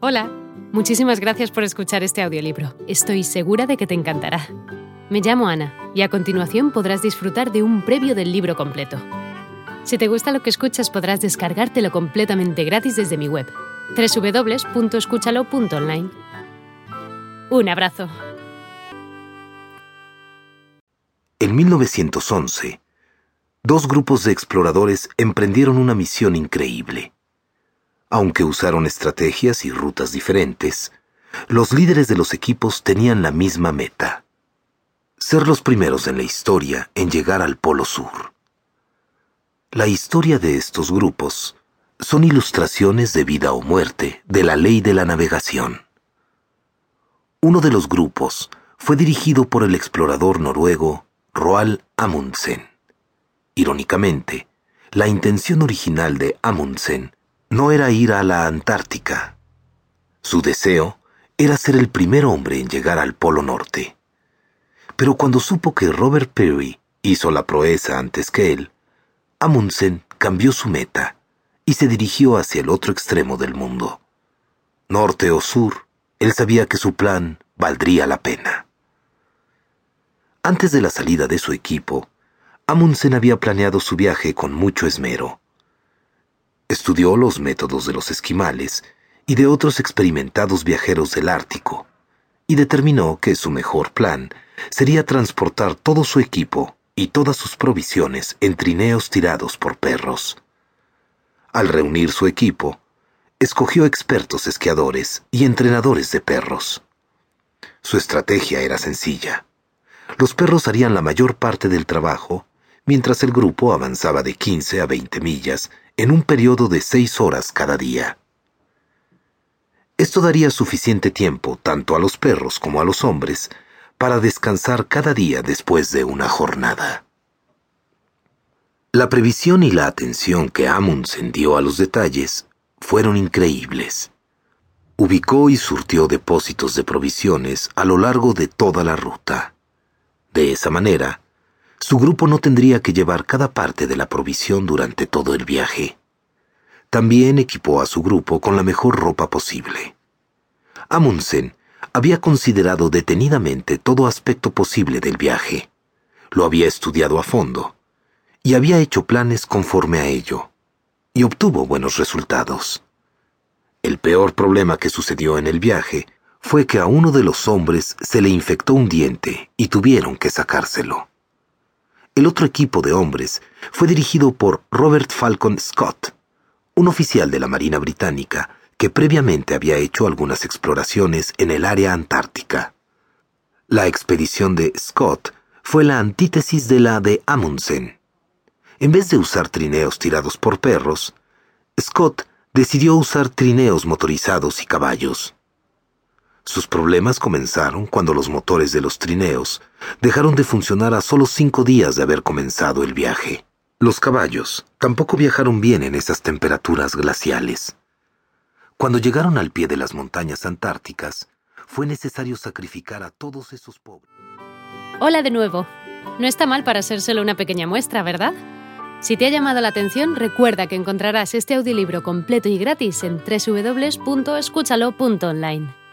Hola, muchísimas gracias por escuchar este audiolibro. Estoy segura de que te encantará. Me llamo Ana y a continuación podrás disfrutar de un previo del libro completo. Si te gusta lo que escuchas podrás descargártelo completamente gratis desde mi web, www.escúchalo.online. Un abrazo. En 1911, dos grupos de exploradores emprendieron una misión increíble aunque usaron estrategias y rutas diferentes, los líderes de los equipos tenían la misma meta, ser los primeros en la historia en llegar al Polo Sur. La historia de estos grupos son ilustraciones de vida o muerte de la ley de la navegación. Uno de los grupos fue dirigido por el explorador noruego Roald Amundsen. Irónicamente, la intención original de Amundsen no era ir a la Antártica. Su deseo era ser el primer hombre en llegar al Polo Norte. Pero cuando supo que Robert Peary hizo la proeza antes que él, Amundsen cambió su meta y se dirigió hacia el otro extremo del mundo. Norte o sur, él sabía que su plan valdría la pena. Antes de la salida de su equipo, Amundsen había planeado su viaje con mucho esmero. Estudió los métodos de los esquimales y de otros experimentados viajeros del Ártico, y determinó que su mejor plan sería transportar todo su equipo y todas sus provisiones en trineos tirados por perros. Al reunir su equipo, escogió expertos esquiadores y entrenadores de perros. Su estrategia era sencilla. Los perros harían la mayor parte del trabajo mientras el grupo avanzaba de 15 a 20 millas en un periodo de seis horas cada día. Esto daría suficiente tiempo tanto a los perros como a los hombres para descansar cada día después de una jornada. La previsión y la atención que Amundsen dio a los detalles fueron increíbles. Ubicó y surtió depósitos de provisiones a lo largo de toda la ruta. De esa manera, su grupo no tendría que llevar cada parte de la provisión durante todo el viaje. También equipó a su grupo con la mejor ropa posible. Amundsen había considerado detenidamente todo aspecto posible del viaje. Lo había estudiado a fondo y había hecho planes conforme a ello, y obtuvo buenos resultados. El peor problema que sucedió en el viaje fue que a uno de los hombres se le infectó un diente y tuvieron que sacárselo. El otro equipo de hombres fue dirigido por Robert Falcon Scott, un oficial de la Marina Británica que previamente había hecho algunas exploraciones en el área antártica. La expedición de Scott fue la antítesis de la de Amundsen. En vez de usar trineos tirados por perros, Scott decidió usar trineos motorizados y caballos. Sus problemas comenzaron cuando los motores de los trineos dejaron de funcionar a solo cinco días de haber comenzado el viaje. Los caballos tampoco viajaron bien en esas temperaturas glaciales. Cuando llegaron al pie de las montañas antárticas, fue necesario sacrificar a todos esos pobres. Hola de nuevo. No está mal para ser solo una pequeña muestra, ¿verdad? Si te ha llamado la atención, recuerda que encontrarás este audiolibro completo y gratis en www.escúchalo.online.